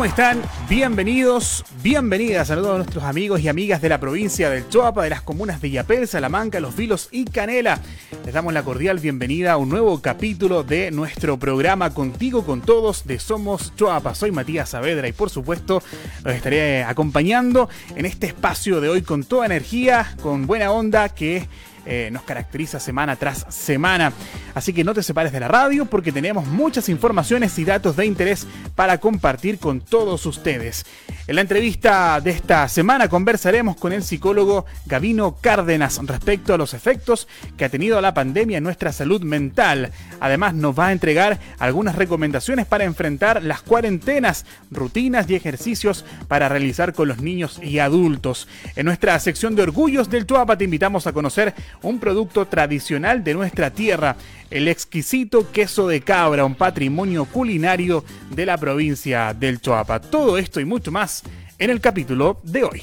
¿Cómo están? Bienvenidos, bienvenidas a todos nuestros amigos y amigas de la provincia del Choapa, de las comunas de Yapel, Salamanca, Los Vilos y Canela. Les damos la cordial bienvenida a un nuevo capítulo de nuestro programa Contigo con Todos de Somos Choapa. Soy Matías Saavedra y por supuesto los estaré acompañando en este espacio de hoy con toda energía, con buena onda que eh, nos caracteriza semana tras semana. Así que no te separes de la radio porque tenemos muchas informaciones y datos de interés para compartir con todos ustedes. En la entrevista de esta semana conversaremos con el psicólogo Gavino Cárdenas respecto a los efectos que ha tenido la pandemia en nuestra salud mental. Además nos va a entregar algunas recomendaciones para enfrentar las cuarentenas, rutinas y ejercicios para realizar con los niños y adultos. En nuestra sección de orgullos del Tuapa te invitamos a conocer un producto tradicional de nuestra tierra, el exquisito queso de cabra, un patrimonio culinario de la provincia del Choapa. Todo esto y mucho más en el capítulo de hoy.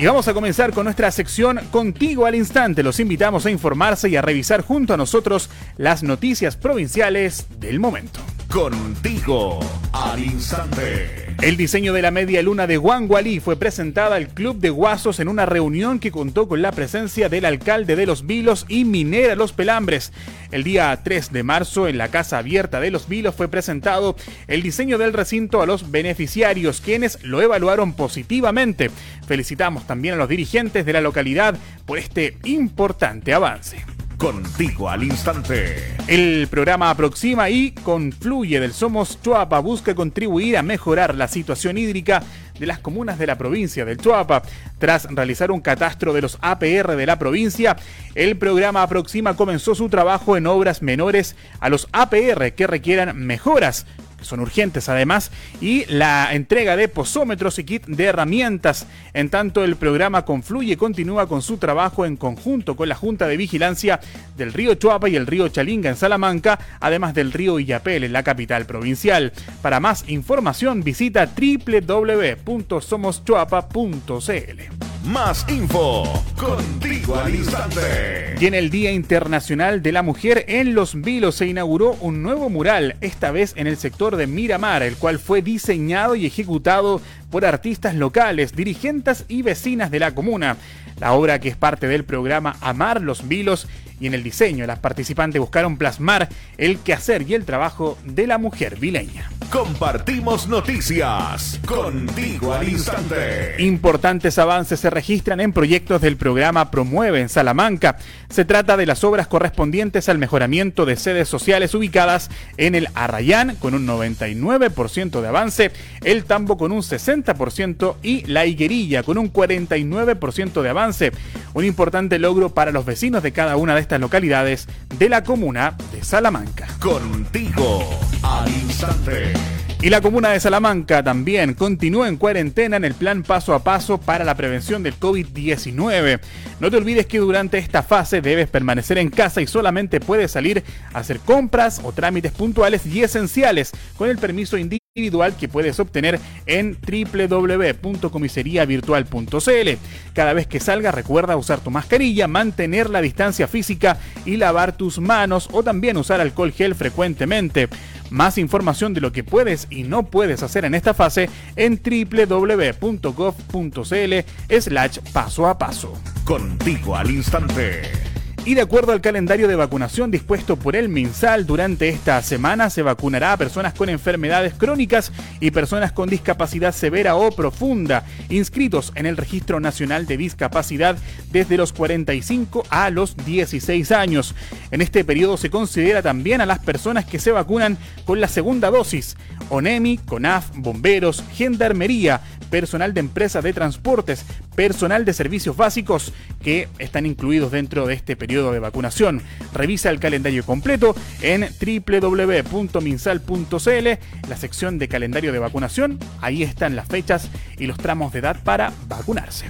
Y vamos a comenzar con nuestra sección Contigo al Instante. Los invitamos a informarse y a revisar junto a nosotros las noticias provinciales del momento. Contigo al Instante. El diseño de la media luna de Guangualí fue presentada al Club de Guasos en una reunión que contó con la presencia del alcalde de Los Vilos y Minera Los Pelambres. El día 3 de marzo, en la Casa Abierta de Los Vilos, fue presentado el diseño del recinto a los beneficiarios, quienes lo evaluaron positivamente. Felicitamos también a los dirigentes de la localidad por este importante avance. Contigo al instante. El programa aproxima y confluye del Somos Chuapa busca contribuir a mejorar la situación hídrica de las comunas de la provincia del Chuapa. Tras realizar un catastro de los APR de la provincia, el programa Aproxima comenzó su trabajo en obras menores a los APR que requieran mejoras que son urgentes además, y la entrega de posómetros y kit de herramientas. En tanto, el programa Confluye continúa con su trabajo en conjunto con la Junta de Vigilancia del río Chuapa y el río Chalinga en Salamanca, además del río Illapel en la capital provincial. Para más información visita www.somoschuapa.cl. Más info contigo al instante. Y en el Día Internacional de la Mujer en Los Vilos se inauguró un nuevo mural, esta vez en el sector de Miramar, el cual fue diseñado y ejecutado por artistas locales, dirigentes y vecinas de la comuna. La obra que es parte del programa Amar los Vilos y en el diseño las participantes buscaron plasmar el quehacer y el trabajo de la mujer vileña. Compartimos noticias contigo al instante. Importantes avances se registran en proyectos del programa Promueve en Salamanca. Se trata de las obras correspondientes al mejoramiento de sedes sociales ubicadas en el Arrayán con un 99% de avance, el Tambo con un 60% y la Higuerilla con un 49% de avance. Un importante logro para los vecinos de cada una de estas localidades de la comuna de Salamanca. Contigo al instante. Y la comuna de Salamanca también continúa en cuarentena en el plan paso a paso para la prevención del COVID-19. No te olvides que durante esta fase debes permanecer en casa y solamente puedes salir a hacer compras o trámites puntuales y esenciales con el permiso individual que puedes obtener en www.comiseriavirtual.cl. Cada vez que salgas recuerda usar tu mascarilla, mantener la distancia física y lavar tus manos o también usar alcohol gel frecuentemente. Más información de lo que puedes y no puedes hacer en esta fase en www.gov.cl slash paso a paso. Contigo al instante. Y de acuerdo al calendario de vacunación dispuesto por el MinSal, durante esta semana se vacunará a personas con enfermedades crónicas y personas con discapacidad severa o profunda, inscritos en el Registro Nacional de Discapacidad desde los 45 a los 16 años. En este periodo se considera también a las personas que se vacunan con la segunda dosis, ONEMI, CONAF, bomberos, gendarmería, personal de empresas de transportes, personal de servicios básicos que están incluidos dentro de este periodo de vacunación. Revisa el calendario completo en www.minsal.cl, la sección de calendario de vacunación. Ahí están las fechas y los tramos de edad para vacunarse.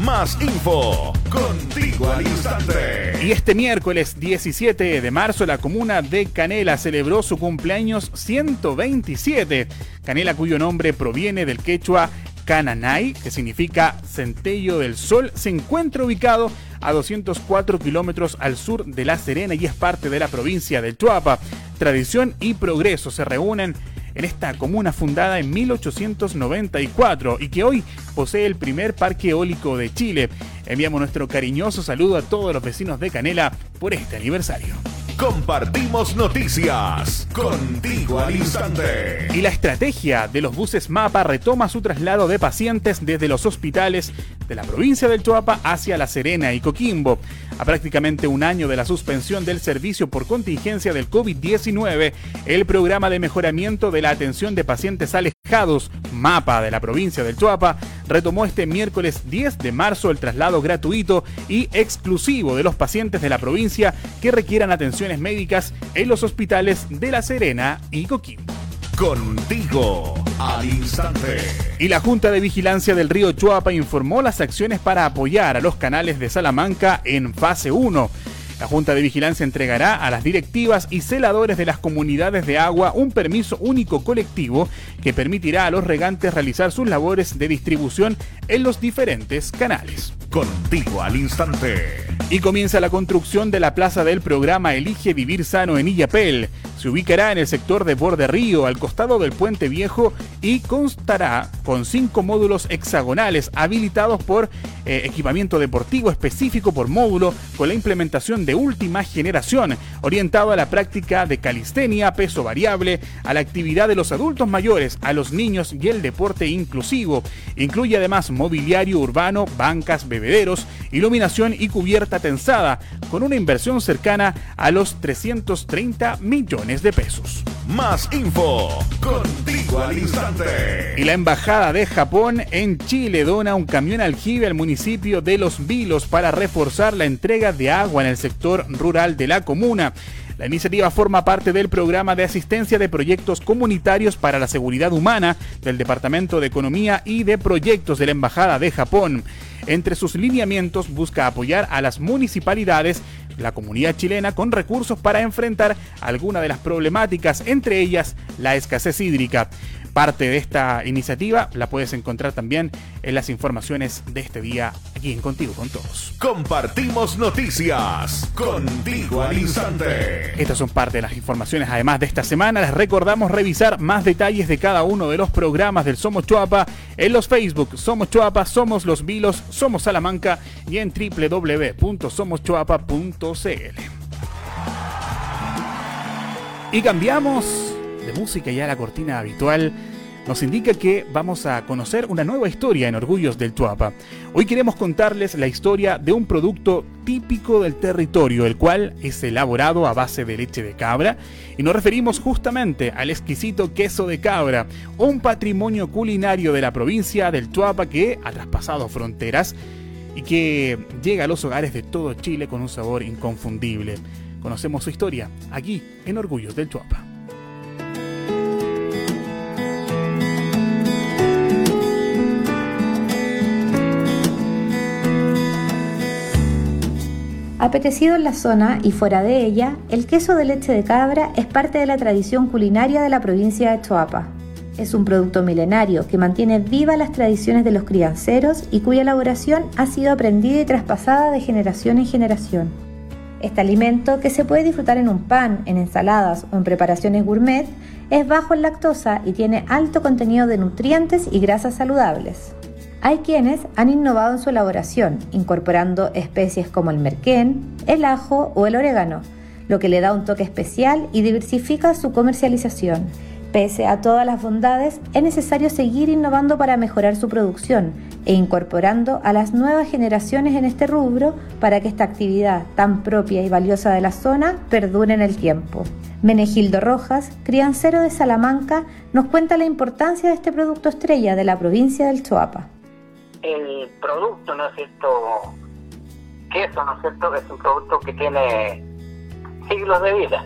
Más info contigo al instante. Y este miércoles 17 de marzo la comuna de Canela celebró su cumpleaños 127. Canela cuyo nombre proviene del quechua Cananay, que significa centello del sol, se encuentra ubicado a 204 kilómetros al sur de La Serena y es parte de la provincia del Chuapa. Tradición y progreso se reúnen en esta comuna fundada en 1894 y que hoy posee el primer parque eólico de Chile. Enviamos nuestro cariñoso saludo a todos los vecinos de Canela por este aniversario. Compartimos noticias contigo al instante. Y la estrategia de los buses MAPA retoma su traslado de pacientes desde los hospitales de la provincia del Choapa hacia La Serena y Coquimbo. A prácticamente un año de la suspensión del servicio por contingencia del COVID-19, el programa de mejoramiento de la atención de pacientes alejados, MAPA de la provincia del Choapa, retomó este miércoles 10 de marzo el traslado gratuito y exclusivo de los pacientes de la provincia que requieran atenciones médicas en los hospitales de La Serena y Coquimbo. Contigo al instante. Y la Junta de Vigilancia del Río Chuapa informó las acciones para apoyar a los canales de Salamanca en fase 1 la Junta de Vigilancia entregará a las directivas y celadores de las comunidades de agua un permiso único colectivo que permitirá a los regantes realizar sus labores de distribución en los diferentes canales. Contigo al instante. Y comienza la construcción de la plaza del programa Elige Vivir Sano en Illapel. Se ubicará en el sector de Borde Río, al costado del Puente Viejo, y constará con cinco módulos hexagonales habilitados por eh, equipamiento deportivo específico por módulo, con la implementación de última generación, orientado a la práctica de calistenia, peso variable, a la actividad de los adultos mayores, a los niños y el deporte inclusivo. Incluye además mobiliario urbano, bancas, bebederos, iluminación y cubierta tensada, con una inversión cercana a los 330 millones de pesos. Más info contigo al instante. Y la Embajada de Japón en Chile dona un camión aljibe al municipio de Los Vilos para reforzar la entrega de agua en el sector rural de la comuna. La iniciativa forma parte del programa de asistencia de proyectos comunitarios para la seguridad humana del Departamento de Economía y de Proyectos de la Embajada de Japón. Entre sus lineamientos busca apoyar a las municipalidades, la comunidad chilena, con recursos para enfrentar algunas de las problemáticas, entre ellas la escasez hídrica. Parte de esta iniciativa la puedes encontrar también en las informaciones de este día aquí en Contigo con Todos. Compartimos noticias contigo al instante. Estas son parte de las informaciones además de esta semana. Les recordamos revisar más detalles de cada uno de los programas del Somos Chuapa en los Facebook Somos Chuapa, Somos Los Vilos, Somos Salamanca y en www.somoschuapa.cl. Y cambiamos de música ya la cortina habitual nos indica que vamos a conocer una nueva historia en Orgullos del Tuapa. Hoy queremos contarles la historia de un producto típico del territorio, el cual es elaborado a base de leche de cabra, y nos referimos justamente al exquisito queso de cabra, un patrimonio culinario de la provincia del Tuapa que ha traspasado fronteras y que llega a los hogares de todo Chile con un sabor inconfundible. Conocemos su historia aquí en Orgullos del Tuapa. Apetecido en la zona y fuera de ella, el queso de leche de cabra es parte de la tradición culinaria de la provincia de Choapa. Es un producto milenario que mantiene vivas las tradiciones de los crianceros y cuya elaboración ha sido aprendida y traspasada de generación en generación. Este alimento, que se puede disfrutar en un pan, en ensaladas o en preparaciones gourmet, es bajo en lactosa y tiene alto contenido de nutrientes y grasas saludables. Hay quienes han innovado en su elaboración, incorporando especies como el merquén, el ajo o el orégano, lo que le da un toque especial y diversifica su comercialización. Pese a todas las bondades, es necesario seguir innovando para mejorar su producción e incorporando a las nuevas generaciones en este rubro para que esta actividad tan propia y valiosa de la zona perdure en el tiempo. Menegildo Rojas, criancero de Salamanca, nos cuenta la importancia de este producto estrella de la provincia del Choapa. El producto, ¿no es cierto? Queso, ¿no es cierto? Es un producto que tiene siglos de vida.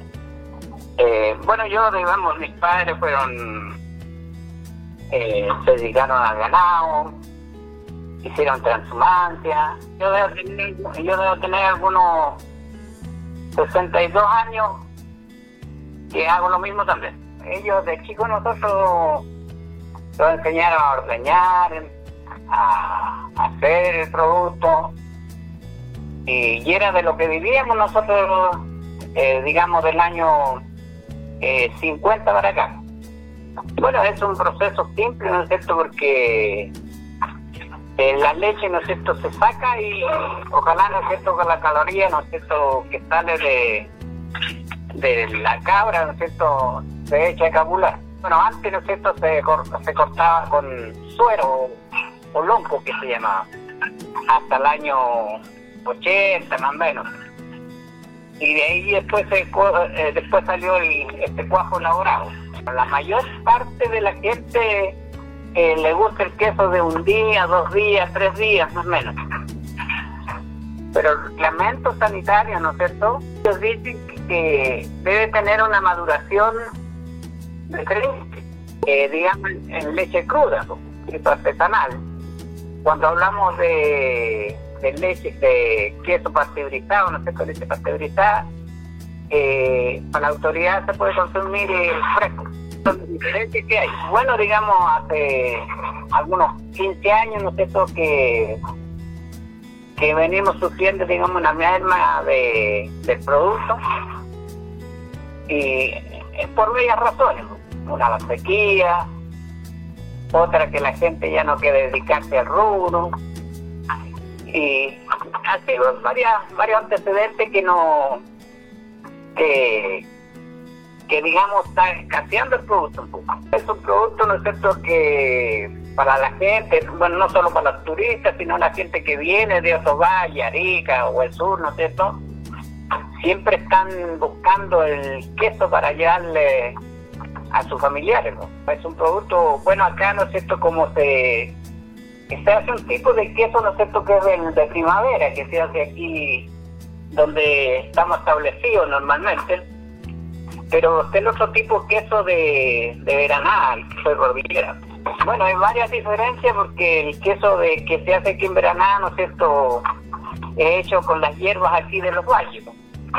Eh, bueno, yo, digamos, mis padres fueron, eh, se dedicaron al ganado, hicieron transhumancia. Yo debo tener, yo debo tener algunos 62 años que hago lo mismo también. Ellos de chicos nosotros nos enseñaron a ordeñar, a, hacer el producto y, era de lo que vivíamos nosotros, eh, digamos, del año 50 para acá. Bueno, es un proceso simple, ¿no es cierto? Porque eh, la leche, ¿no es cierto?, se saca y ojalá, ¿no es cierto?, con la caloría, ¿no es cierto?, que sale de, de la cabra, ¿no es cierto?, se echa a cabular. Bueno, antes, ¿no es cierto?, se, se cortaba con suero o lonco, que se llamaba, hasta el año 80, más o menos y de ahí después eh, después salió el, este cuajo elaborado. La mayor parte de la gente eh, le gusta el queso de un día, dos días, tres días, más o menos. Pero el reglamento sanitario, ¿no es cierto? Ellos dicen que debe tener una maduración diferente, eh, digamos, en leche cruda, queso artesanal. Cuando hablamos de de leche, de queso pasteurizado, no sé con leche pasteurizada, eh, para la autoridad se puede consumir eh, fresco. Diferencias que hay. Bueno, digamos, hace algunos 15 años, no sé, que, que venimos sufriendo, digamos, una merma de, del producto. Y es por varias razones. Una, la sequía, otra que la gente ya no quiere dedicarse al rubro y así varias, varios antecedentes que no que, que digamos está escaseando el producto un poco. Es un producto, ¿no es cierto?, que para la gente, bueno, no solo para los turistas, sino la gente que viene de valles, Arica o el sur, ¿no es cierto?, siempre están buscando el queso para llevarle a sus familiares, ¿no? Es un producto, bueno, acá, ¿no es cierto?, como se se hace un tipo de queso, ¿no es cierto?, que es de primavera, que se hace aquí donde estamos establecidos normalmente. Pero está el otro tipo de queso de, de veranal, el queso. Bueno, hay varias diferencias porque el queso de que se hace aquí en Veraná, ¿no es cierto?, es hecho con las hierbas aquí de los valles.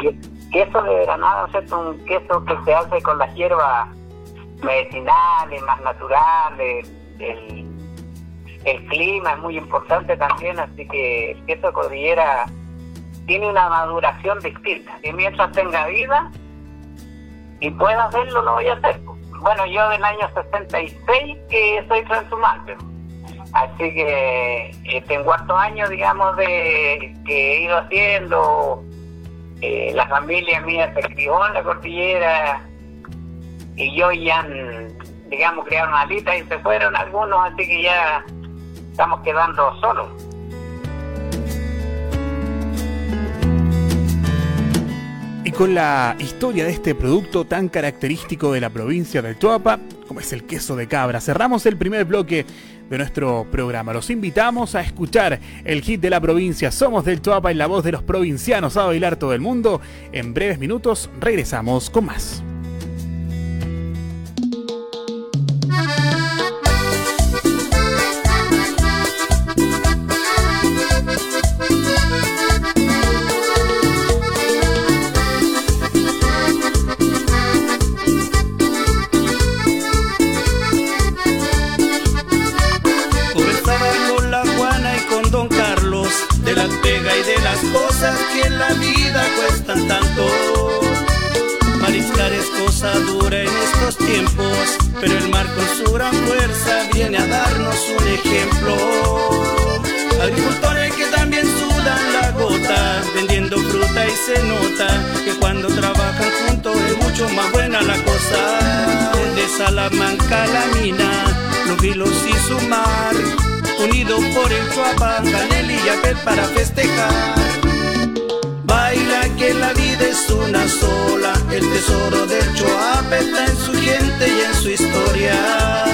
Y el queso de Veraná, ¿no es cierto?, un queso que se hace con las hierbas medicinales, más naturales, el el clima es muy importante también, así que de cordillera tiene una maduración distinta. Y mientras tenga vida y pueda hacerlo, lo voy a hacer. Bueno, yo del año 66 que soy transhumante. Así que eh, tengo cuarto años, digamos, de que he ido haciendo. Eh, la familia mía se crió en la cordillera y yo ya, digamos, crearon alitas y se fueron algunos, así que ya estamos quedando solos. Y con la historia de este producto tan característico de la provincia del Choapa, como es el queso de cabra, cerramos el primer bloque de nuestro programa. Los invitamos a escuchar el hit de la provincia Somos del Choapa en la voz de los provincianos a bailar todo el mundo. En breves minutos regresamos con más. Pero el mar con su gran fuerza viene a darnos un ejemplo. Agricultores que también sudan la gota, vendiendo fruta y se nota que cuando trabajan juntos es mucho más buena la cosa. De Salamanca la mina, los vilos y su mar, unidos por el Chuapa, Canel y Yapel para festejar. Baila que la vida es una sola, el tesoro del en su gente y en su historia.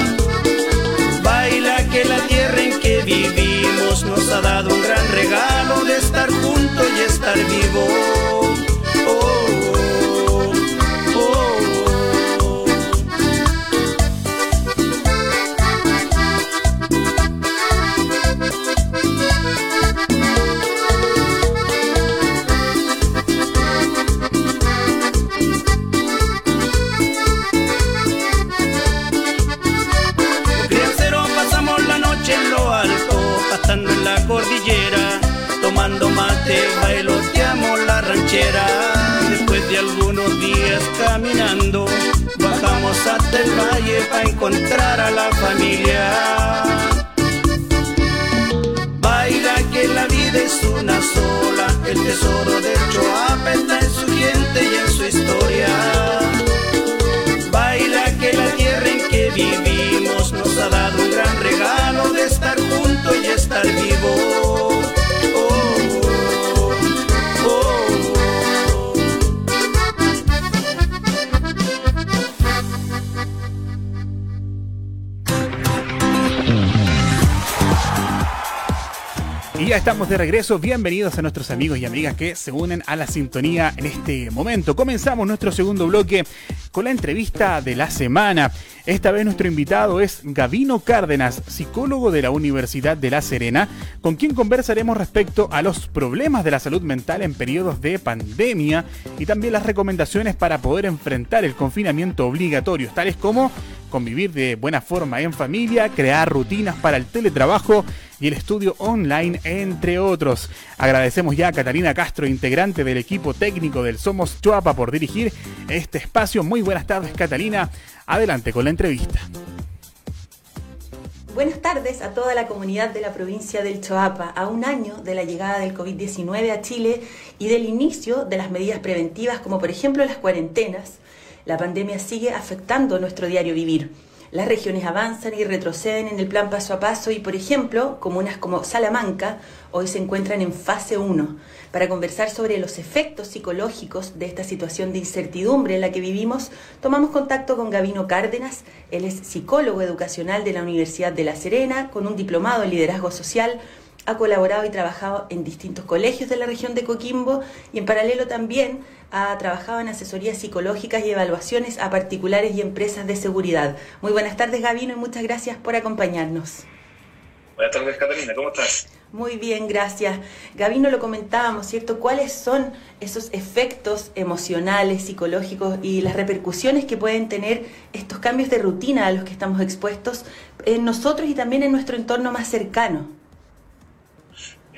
Baila que la tierra en que vivimos nos ha dado un gran regalo de estar juntos y estar vivos. Encontrar a la familia. Baila que la vida es una sola, el tesoro de Choapa está en su gente y en su historia. Baila que la tierra en que vivimos nos ha dado un gran regalo ya estamos de regreso. Bienvenidos a nuestros amigos y amigas que se unen a la sintonía en este momento. Comenzamos nuestro segundo bloque con la entrevista de la semana. Esta vez nuestro invitado es Gavino Cárdenas, psicólogo de la Universidad de La Serena, con quien conversaremos respecto a los problemas de la salud mental en periodos de pandemia y también las recomendaciones para poder enfrentar el confinamiento obligatorio, tales como convivir de buena forma en familia, crear rutinas para el teletrabajo y el estudio online, entre otros. Agradecemos ya a Catalina Castro, integrante del equipo técnico del Somos Choapa, por dirigir este espacio. Muy buenas tardes, Catalina. Adelante con la entrevista. Buenas tardes a toda la comunidad de la provincia del Choapa, a un año de la llegada del COVID-19 a Chile y del inicio de las medidas preventivas como por ejemplo las cuarentenas la pandemia sigue afectando nuestro diario vivir. Las regiones avanzan y retroceden en el plan paso a paso y, por ejemplo, comunas como Salamanca hoy se encuentran en fase 1 para conversar sobre los efectos psicológicos de esta situación de incertidumbre en la que vivimos. Tomamos contacto con Gavino Cárdenas, él es psicólogo educacional de la Universidad de La Serena, con un diplomado en liderazgo social, ha colaborado y trabajado en distintos colegios de la región de Coquimbo y en paralelo también ha trabajado en asesorías psicológicas y evaluaciones a particulares y empresas de seguridad. Muy buenas tardes, Gavino, y muchas gracias por acompañarnos. Buenas tardes, Catalina, ¿cómo estás? Muy bien, gracias. Gavino, lo comentábamos, ¿cierto? ¿Cuáles son esos efectos emocionales, psicológicos y las repercusiones que pueden tener estos cambios de rutina a los que estamos expuestos en nosotros y también en nuestro entorno más cercano?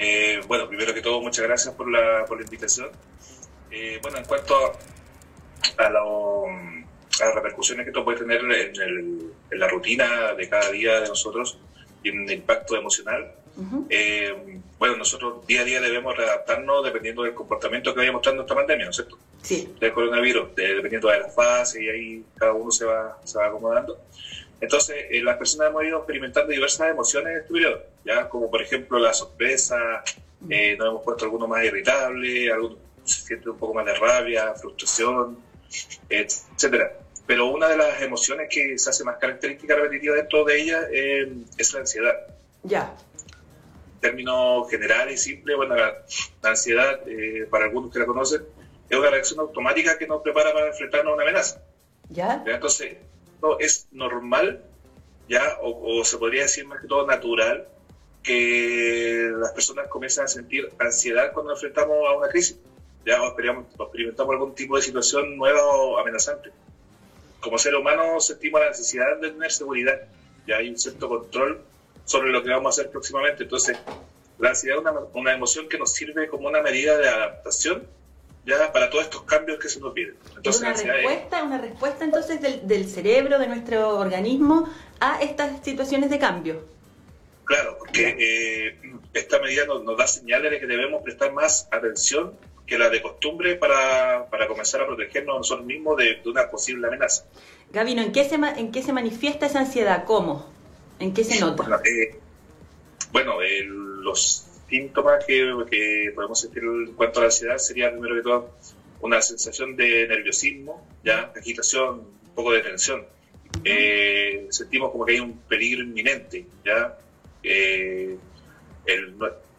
Eh, bueno, primero que todo, muchas gracias por la, por la invitación. Eh, bueno, en cuanto a, las repercusiones que esto puede tener en, la rutina de cada día de nosotros y en el impacto emocional, eh, bueno, nosotros día a día debemos readaptarnos dependiendo del comportamiento que vaya mostrando esta pandemia, ¿no es cierto? Sí. Del coronavirus, dependiendo de las fases y ahí cada uno se va, se va acomodando. Entonces, eh, las personas hemos ido experimentando diversas emociones en este periodo, ¿ya? Como por ejemplo la sorpresa, eh, nos hemos puesto algunos más irritables, algunos se siente un poco más de rabia, frustración, etcétera. Pero una de las emociones que se hace más característica repetitiva dentro de ella eh, es la ansiedad. Ya. En términos generales y simples, bueno, la, ansiedad, para algunos que la conocen, es una reacción automática que nos prepara para enfrentarnos a una amenaza. ¿Ya? Entonces, es normal, ya, o, se podría decir más que todo natural, que las personas comiencen a sentir ansiedad cuando nos enfrentamos a una crisis, ya, o, experimentamos algún tipo de situación nueva o amenazante. Como ser humano sentimos la necesidad de tener seguridad, ya hay un cierto control sobre lo que vamos a hacer próximamente. Entonces, la ansiedad es una, una emoción que nos sirve como una medida de adaptación ya para todos estos cambios que se nos piden. Entonces, una respuesta, una respuesta entonces del, del, cerebro, de nuestro organismo, a estas situaciones de cambio. Claro, porque eh, esta medida nos, da señales de que debemos prestar más atención que la de costumbre para, para comenzar a protegernos nosotros mismos de, una posible amenaza. Gabino, ¿en qué, se, ¿en qué se manifiesta esa ansiedad? ¿Cómo? ¿En qué se nota? Bueno, eh, los síntomas que, podemos sentir en cuanto a la ansiedad sería, primero que todo, una sensación de nerviosismo, ya agitación, un poco de tensión. Eh, sentimos como que hay un peligro inminente, ya. Eh,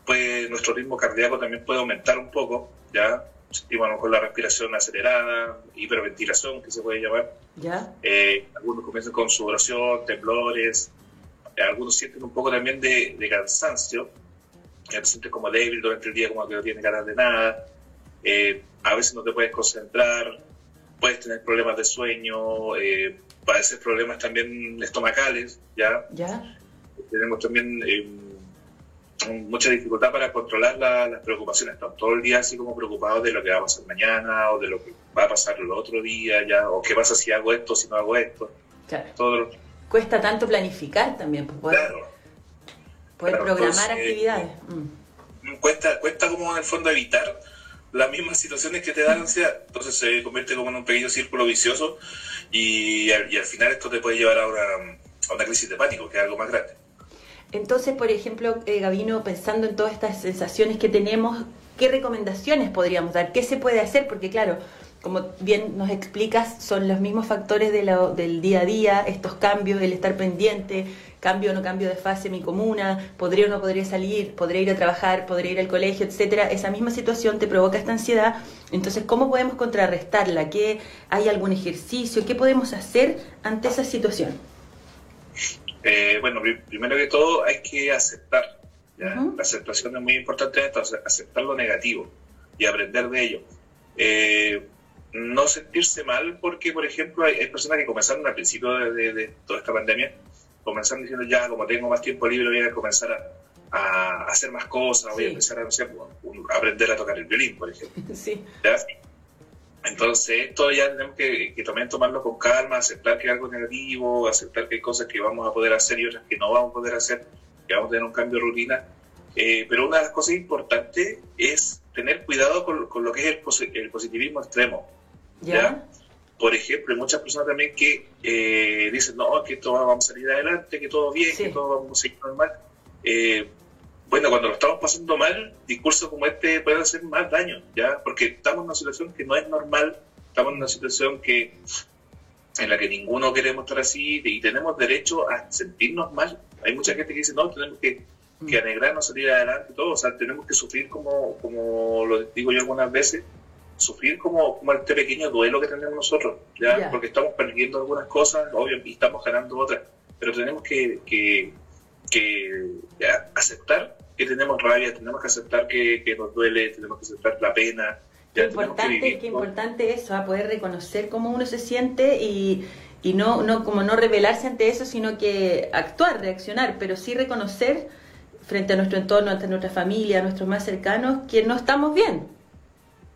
pues nuestro ritmo cardíaco también puede aumentar un poco, ¿ya? Sentimos a lo mejor la respiración acelerada, hiperventilación, que se puede llamar. ¿Ya? Eh, algunos comienzan con sudoración, temblores, algunos sienten un poco también de, cansancio, que te sientes como débil durante el día, como que no tienes ganas de nada. Eh, a veces no te puedes concentrar, puedes tener problemas de sueño, eh, padecer problemas también estomacales, ¿ya? ¿Ya? Tenemos también eh, mucha dificultad para controlar las preocupaciones. Estamos todo el día así como preocupados de lo que va a pasar mañana o de lo que va a pasar el otro día, ¿ya? O qué pasa si hago esto, si no hago esto. Claro. Todo Cuesta tanto planificar también, pues poder, claro. Poder programar actividades. Mm. Cuesta, cuesta como en el fondo evitar las mismas situaciones que te dan ansiedad. Entonces se convierte como en un pequeño círculo vicioso y, al final esto te puede llevar a una, a una crisis de pánico, que es algo más grande. Entonces, por ejemplo, eh, Gabino, pensando en todas estas sensaciones que tenemos, ¿qué recomendaciones podríamos dar? ¿Qué se puede hacer? Porque claro, como bien nos explicas, son los mismos factores de del día a día, estos cambios, el estar pendiente, cambio o no cambio de fase en mi comuna, podría o no podría salir, podría ir a trabajar, podría ir al colegio, etcétera. Esa misma situación te provoca esta ansiedad. Entonces, ¿cómo podemos contrarrestarla? ¿Qué, ¿Hay algún ejercicio? ¿Qué podemos hacer ante esa situación? Eh, bueno, primero que todo hay que aceptar. La aceptación es muy importante, entonces aceptar lo negativo y aprender de ello. Eh, no sentirse mal porque, por ejemplo, hay, personas que comenzaron al principio de, toda esta pandemia, comenzaron diciendo ya, como tengo más tiempo libre, voy a comenzar a, hacer más cosas, voy a empezar a, aprender a tocar el violín, por ejemplo. Sí. Entonces, esto ya tenemos que, también tomarlo con calma, aceptar que hay algo negativo, aceptar que hay cosas que vamos a poder hacer y otras que no vamos a poder hacer, que vamos a tener un cambio de rutina. Eh, pero una de las cosas importantes es tener cuidado con, lo que es el, positivismo extremo. ¿ya? Por ejemplo, hay muchas personas también que eh, dicen, no, que todo vamos a salir adelante, que todo bien, que todo vamos a seguir normal. Eh, bueno, cuando lo estamos pasando mal, discursos como este pueden hacer más daño, ¿ya? Porque estamos en una situación que no es normal, estamos en una situación que en la que ninguno queremos estar así y tenemos derecho a sentirnos mal. Hay mucha gente que dice, no, tenemos que, que anegrarnos, salir adelante, todo, o sea, tenemos que sufrir como, como lo digo yo algunas veces, sufrir como, como este pequeño duelo que tenemos nosotros, ¿ya? Porque estamos perdiendo algunas cosas, obvio, y estamos ganando otras, pero tenemos que, que, que aceptar que tenemos rabia, tenemos que aceptar que, nos duele, tenemos que aceptar la pena. Qué importante, qué importante eso, a poder reconocer cómo uno se siente y, y no, no como no rebelarse ante eso, sino que actuar, reaccionar, pero sí reconocer frente a nuestro entorno, ante nuestra familia, a nuestros más cercanos, que no estamos bien.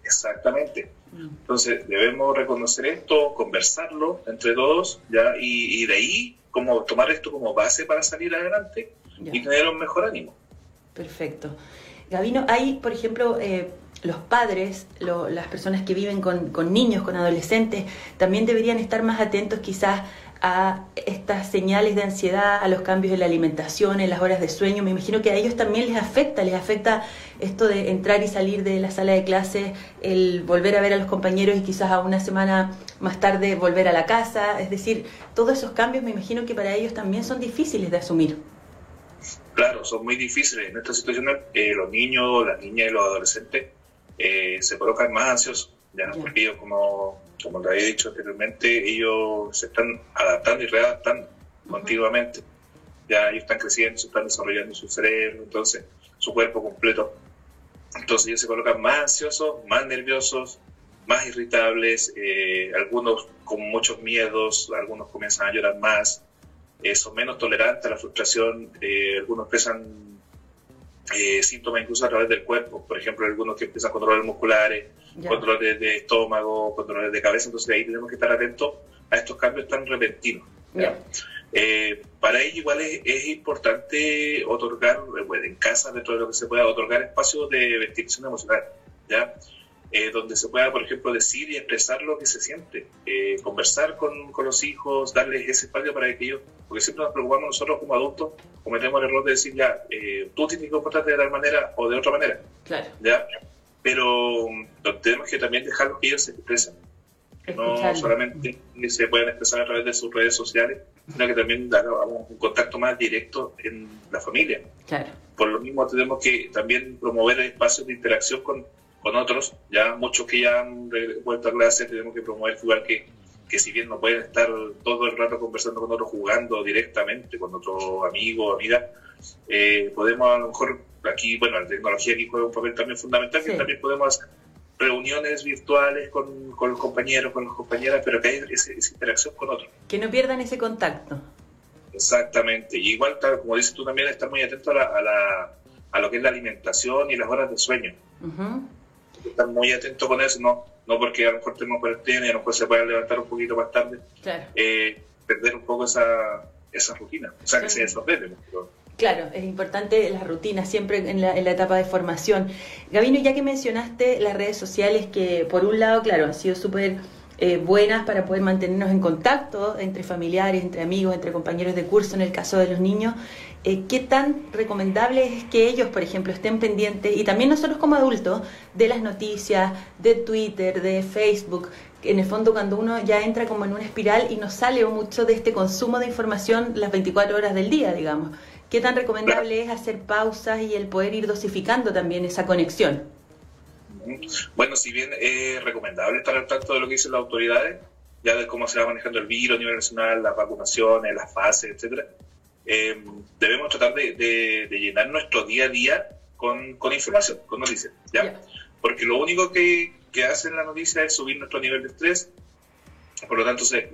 Exactamente. Mm. Entonces debemos reconocer esto, conversarlo entre todos, ya y, de ahí como tomar esto como base para salir adelante y tener un mejor ánimo. Perfecto. Gabino, hay, por ejemplo, eh, los padres, las personas que viven con, con, niños, con adolescentes, también deberían estar más atentos quizás a estas señales de ansiedad, a los cambios en la alimentación, en las horas de sueño. Me imagino que a ellos también les afecta, les afecta esto de entrar y salir de la sala de clases, el volver a ver a los compañeros y quizás a una semana más tarde volver a la casa. Es decir, todos esos cambios me imagino que para ellos también son difíciles de asumir. Claro, son muy difíciles. En esta situación eh, los niños, las niñas y los adolescentes eh, se colocan más ansiosos, ¿ya? porque ellos, como, como te había dicho anteriormente, ellos se están adaptando y readaptando continuamente. Ya ellos están creciendo, se están desarrollando su cerebro, entonces su cuerpo completo. Entonces ellos se colocan más ansiosos, más nerviosos, más irritables, eh, algunos con muchos miedos, algunos comienzan a llorar más, eh, son menos tolerantes a la frustración, eh, algunos expresan eh, síntomas incluso a través del cuerpo, por ejemplo, algunos que empiezan con dolores musculares, con dolores de, estómago, con dolores de cabeza, entonces ahí tenemos que estar atentos a estos cambios tan repentinos. para ello igual es, importante otorgar, en casa, dentro de lo que se pueda, otorgar espacios de ventilación emocional. ¿ya? Eh, donde se pueda, por ejemplo, decir y expresar lo que se siente, eh, conversar con, con, los hijos, darles ese espacio para que ellos, porque siempre nos preocupamos nosotros como adultos, cometemos el error de decir, ya, eh, tú tienes que comportarte de tal manera o de otra manera. Claro. ¿ya? Pero tenemos que también dejarlos que ellos se expresen. No solamente se puedan expresar a través de sus redes sociales, sino que también hagamos un contacto más directo en la familia. Claro. Por lo mismo tenemos que también promover espacios de interacción con, con otros, ya muchos que ya han vuelto a clase, tenemos que promover igual que, que si bien no pueden estar todo el rato conversando con otros, jugando directamente con otro amigo o amiga, eh, podemos a lo mejor aquí, bueno, la tecnología aquí juega un papel también fundamental, que también podemos hacer reuniones virtuales con, con, los compañeros, con las compañeras, pero que hay esa, interacción con otros. Que no pierdan ese contacto. Exactamente. Y igual, como dices tú también, estar muy atento a, la, a, lo que es la alimentación y las horas de sueño. Estar muy atento con eso, no, no porque a lo mejor tenemos cuarentena y a lo mejor se pueda levantar un poquito más tarde. Eh, perder un poco esa, esa rutina. O sea, que se desordene. Pero, Claro, es importante la rutina siempre en la, etapa de formación. Gabino, ya que mencionaste las redes sociales que por un lado, claro, han sido súper eh, buenas para poder mantenernos en contacto entre familiares, entre amigos, entre compañeros de curso en el caso de los niños, eh, ¿qué tan recomendable es que ellos, por ejemplo, estén pendientes, y también nosotros como adultos, de las noticias, de Twitter, de Facebook? En el fondo, cuando uno ya entra como en una espiral y nos sale mucho de este consumo de información las 24 horas del día, digamos. ¿Qué tan recomendable es hacer pausas y el poder ir dosificando también esa conexión? Bueno, si bien es recomendable estar al tanto de lo que dicen las autoridades, ya de cómo se va manejando el virus a nivel nacional, las vacunaciones, las fases, etcétera, eh, debemos tratar de, llenar nuestro día a día con, información, con noticias, ¿ya? Porque lo único que, que hace la noticia es subir nuestro nivel de estrés, por lo tanto se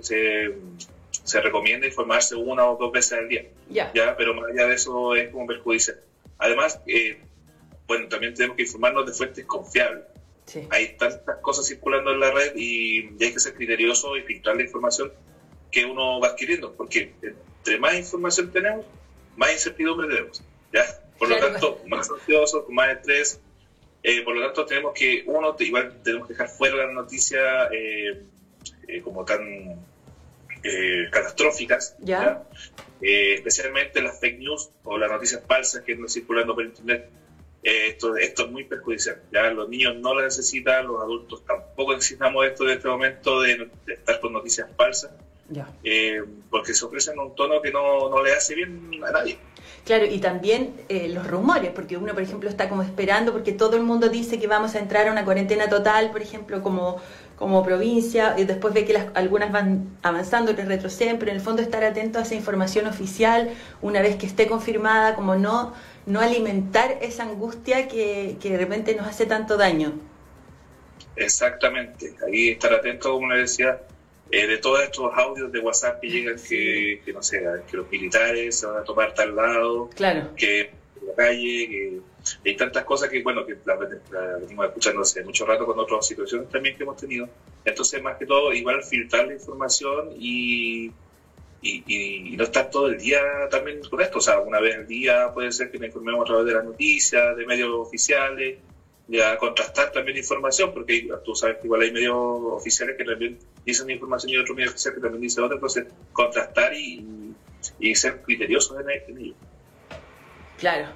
se recomienda informarse una o dos veces al día. Ya. Pero más allá de eso es como perjudicial. Además, eh, bueno, también tenemos que informarnos de fuentes confiables. Hay tantas cosas circulando en la red y, hay que ser criterioso y filtrar la información que uno va adquiriendo, porque entre más información tenemos, más incertidumbre tenemos. ¿ya? Por lo tanto, más ansiosos, más estrés. Eh, por lo tanto, tenemos que, uno, igual tenemos que dejar fuera la noticia eh, como tan eh, catastróficas, eh, especialmente las fake news o las noticias falsas que andan circulando por internet. Eh, esto, esto es muy perjudicial. ¿ya? Los niños no lo necesitan, los adultos tampoco necesitamos esto en este momento de, estar con noticias falsas, porque se ofrecen un tono que no, no le hace bien a nadie. Claro, y también los rumores, porque uno, por ejemplo, está como esperando, porque todo el mundo dice que vamos a entrar a una cuarentena total, por ejemplo, como como provincia, y después ve que las, algunas van avanzando, otras retroceden, pero en el fondo estar atento a esa información oficial una vez que esté confirmada, como no, no alimentar esa angustia que, que de repente nos hace tanto daño. Exactamente, ahí estar atento, como le decía, eh, de todos estos audios de WhatsApp que llegan que, que, no sé, que los militares se van a tomar tal lado, claro. que la calle, que hay tantas cosas que, bueno, que la, venimos escuchando hace mucho rato con otras situaciones también que hemos tenido. Entonces, más que todo, igual filtrar la información y, y, no estar todo el día también con esto. O sea, una vez al día puede ser que nos informemos a través de las noticias, de medios oficiales, ya contrastar también información, porque tú sabes que igual hay medios oficiales que también dicen información y otros medios oficiales que también dicen otra, entonces contrastar y, y ser criteriosos en ello. Claro.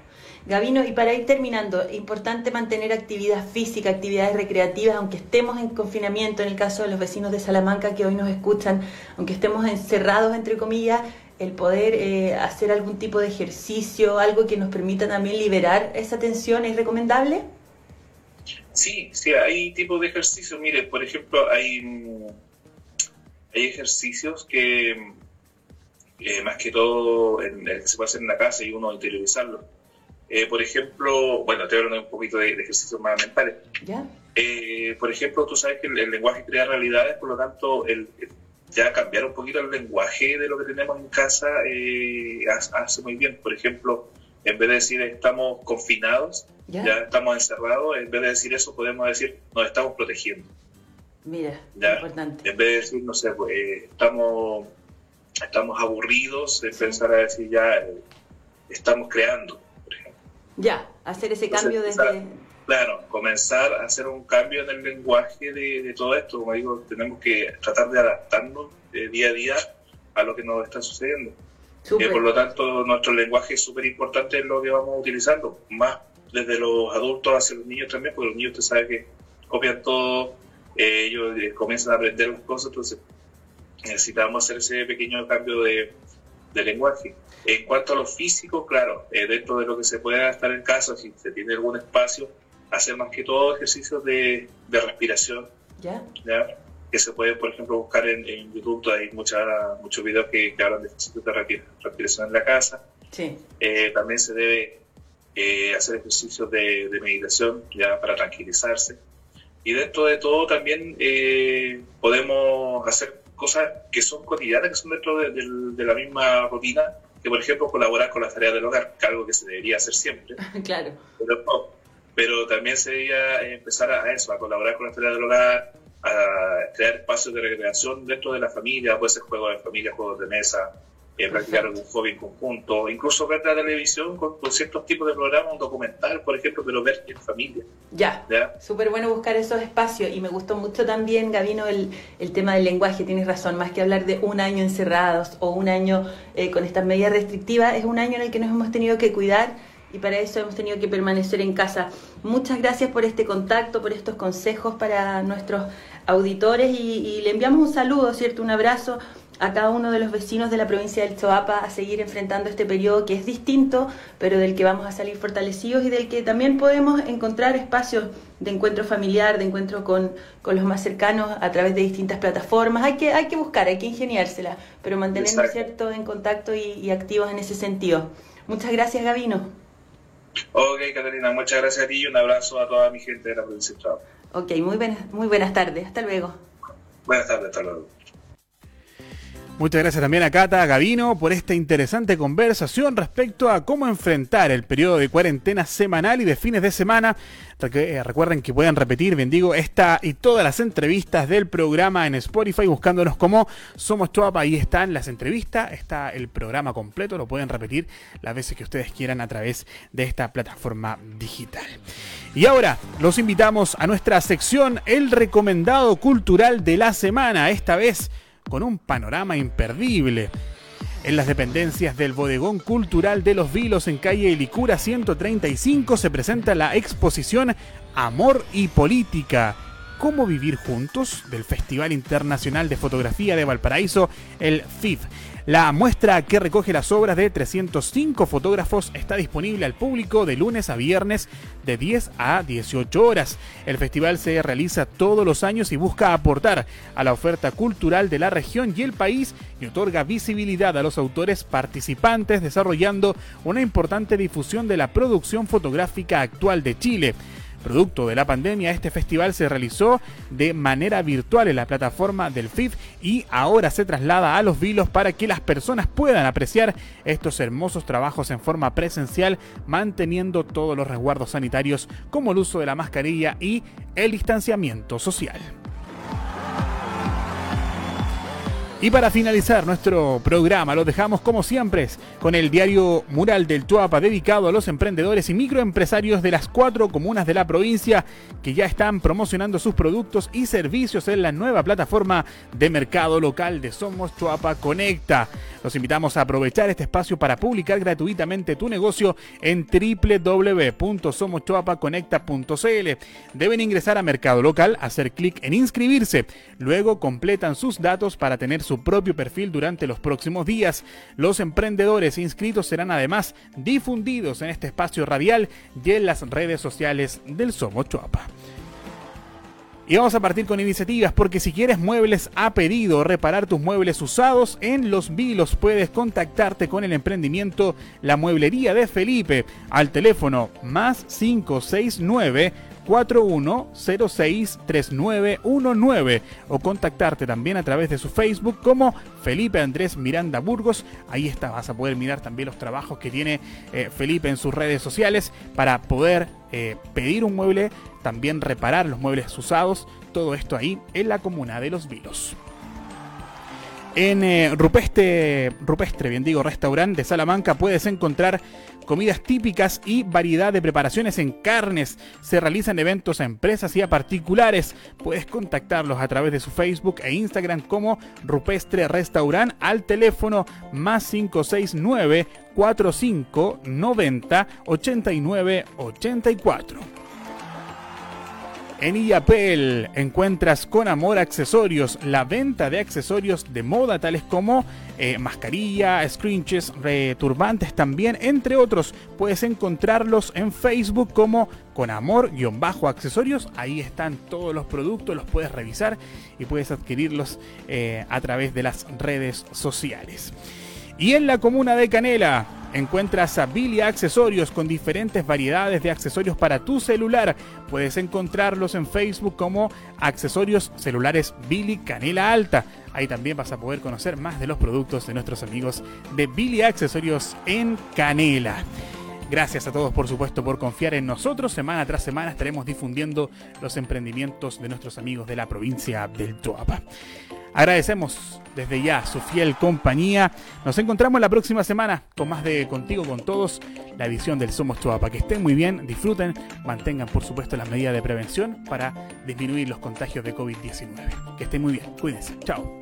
Gabino, y para ir terminando, importante mantener actividad física, actividades recreativas, aunque estemos en confinamiento, en el caso de los vecinos de Salamanca que hoy nos escuchan, aunque estemos encerrados, entre comillas, el poder eh, hacer algún tipo de ejercicio, algo que nos permita también liberar esa tensión, ¿es recomendable? Sí, sí, hay tipos de ejercicios. Mire, por ejemplo, hay, hay ejercicios que, eh, más que todo, en, se puede hacer en la casa y uno interiorizarlo eh, por ejemplo, bueno, te hablo un poquito de, ejercicios más mentales. Eh, por ejemplo, tú sabes que el, lenguaje crea realidades, por lo tanto, el, ya cambiar un poquito el lenguaje de lo que tenemos en casa eh, hace muy bien. Por ejemplo, en vez de decir estamos confinados, ya estamos encerrados, en vez de decir eso podemos decir nos estamos protegiendo. Mira, importante. En vez de decir, no sé, pues, estamos, estamos aburridos, de pensar a decir ya estamos creando. Ya, hacer ese cambio desde... Claro, comenzar a hacer un cambio en el lenguaje de, todo esto. Como digo, tenemos que tratar de adaptarnos día a día a lo que nos está sucediendo. Eh, por lo tanto, nuestro lenguaje es súper importante en lo que vamos utilizando, más desde los adultos hacia los niños también, porque los niños, usted sabe que copian todo, eh, ellos eh, comienzan a aprender las cosas, entonces necesitamos hacer ese pequeño cambio de, de lenguaje. En cuanto a lo físico, claro, eh, dentro de lo que se puede estar en casa, si se tiene algún espacio, hacer más que todo ejercicios de, de respiración. ¿Ya? ¿ya? Que se puede, por ejemplo, buscar en, en YouTube, hay mucha, muchos videos que, que hablan de ejercicios de respiración en la casa. Sí. Eh, también se debe eh, hacer ejercicios de, de, meditación ya para tranquilizarse. Y dentro de todo también eh, podemos hacer cosas que son cotidianas, que son dentro de, de, de la misma rutina, que por ejemplo colaborar con las tareas del hogar, que algo que se debería hacer siempre. claro. Pero, pero también sería empezar a eso, a colaborar con las tareas del hogar, a crear espacios de recreación dentro de la familia, puede ser juegos de familia, juegos de mesa, eh, practicar algún hobby en conjunto, incluso ver la televisión con, con, ciertos tipos de programas, un documental, por ejemplo, pero ver en familia. Ya, ¿Ya? súper bueno buscar esos espacios y me gustó mucho también, Gavino, el, el tema del lenguaje, tienes razón, más que hablar de un año encerrados o un año eh, con estas medidas restrictivas, es un año en el que nos hemos tenido que cuidar y para eso hemos tenido que permanecer en casa. Muchas gracias por este contacto, por estos consejos para nuestros auditores y, y le enviamos un saludo, ¿cierto? Un abrazo a cada uno de los vecinos de la provincia del Choapa a seguir enfrentando este periodo que es distinto, pero del que vamos a salir fortalecidos y del que también podemos encontrar espacios de encuentro familiar, de encuentro con, con los más cercanos a través de distintas plataformas. Hay que, hay que buscar, hay que ingeniársela, pero mantenernos cierto en contacto y, y activos en ese sentido. Muchas gracias, Gavino. Ok, Catalina, muchas gracias a ti y un abrazo a toda mi gente de la provincia del Choapa. Ok, muy buenas, muy buenas tardes. Hasta luego. Buenas tardes, hasta luego. Muchas gracias también a Cata Gavino por esta interesante conversación respecto a cómo enfrentar el periodo de cuarentena semanal y de fines de semana. Recuerden que pueden repetir, bien digo, esta y todas las entrevistas del programa en Spotify buscándonos como Somos Choapa. Ahí están las entrevistas, está el programa completo, lo pueden repetir las veces que ustedes quieran a través de esta plataforma digital. Y ahora los invitamos a nuestra sección El recomendado cultural de la semana. Esta vez con un panorama imperdible. En las dependencias del Bodegón Cultural de los Vilos en calle Licura 135 se presenta la exposición Amor y Política. ¿Cómo vivir juntos? del Festival Internacional de Fotografía de Valparaíso, el FIF. La muestra que recoge las obras de 305 fotógrafos está disponible al público de lunes a viernes de 10 a 18 horas. El festival se realiza todos los años y busca aportar a la oferta cultural de la región y el país y otorga visibilidad a los autores participantes desarrollando una importante difusión de la producción fotográfica actual de Chile. Producto de la pandemia, este festival se realizó de manera virtual en la plataforma del FIF y ahora se traslada a los vilos para que las personas puedan apreciar estos hermosos trabajos en forma presencial, manteniendo todos los resguardos sanitarios como el uso de la mascarilla y el distanciamiento social. Y para finalizar nuestro programa, lo dejamos como siempre con el diario Mural del Tuapa dedicado a los emprendedores y microempresarios de las cuatro comunas de la provincia que ya están promocionando sus productos y servicios en la nueva plataforma de mercado local de Somos Tuapa Conecta. Los invitamos a aprovechar este espacio para publicar gratuitamente tu negocio en www.somoschoapaconecta.cl. Deben ingresar a mercado local, hacer clic en inscribirse, luego completan sus datos para tener su propio perfil durante los próximos días. Los emprendedores inscritos serán además difundidos en este espacio radial y en las redes sociales del Somos Chuapa. Y vamos a partir con iniciativas porque si quieres muebles a pedido, reparar tus muebles usados en Los Vilos, puedes contactarte con el emprendimiento La Mueblería de Felipe al teléfono más 569 41063919 o contactarte también a través de su Facebook como Felipe Andrés Miranda Burgos. Ahí está, vas a poder mirar también los trabajos que tiene eh, Felipe en sus redes sociales para poder eh, pedir un mueble, también reparar los muebles usados, todo esto ahí en la comuna de Los Vilos. En eh, Rupestre, bien digo, restaurante de Salamanca puedes encontrar comidas típicas y variedad de preparaciones en carnes. Se realizan eventos a empresas y a particulares. Puedes contactarlos a través de su Facebook e Instagram como Rupestre Restaurant al teléfono más 569 4590 89 84. En Illapel encuentras con amor accesorios, la venta de accesorios de moda tales como eh, mascarilla, scrunches, turbantes también, entre otros. Puedes encontrarlos en Facebook como con amor-accesorios. Ahí están todos los productos, los puedes revisar y puedes adquirirlos eh, a través de las redes sociales. Y en la comuna de Canela encuentras a Billy Accesorios con diferentes variedades de accesorios para tu celular. Puedes encontrarlos en Facebook como Accesorios Celulares Billy Canela Alta. Ahí también vas a poder conocer más de los productos de nuestros amigos de Billy Accesorios en Canela. Gracias a todos, por supuesto, por confiar en nosotros. Semana tras semana estaremos difundiendo los emprendimientos de nuestros amigos de la provincia del Choapa. Agradecemos desde ya su fiel compañía. Nos encontramos la próxima semana con más de Contigo con Todos, la edición del Somos Chuapa. Que estén muy bien, disfruten, mantengan por supuesto las medidas de prevención para disminuir los contagios de COVID-19. Que estén muy bien, cuídense. Chao.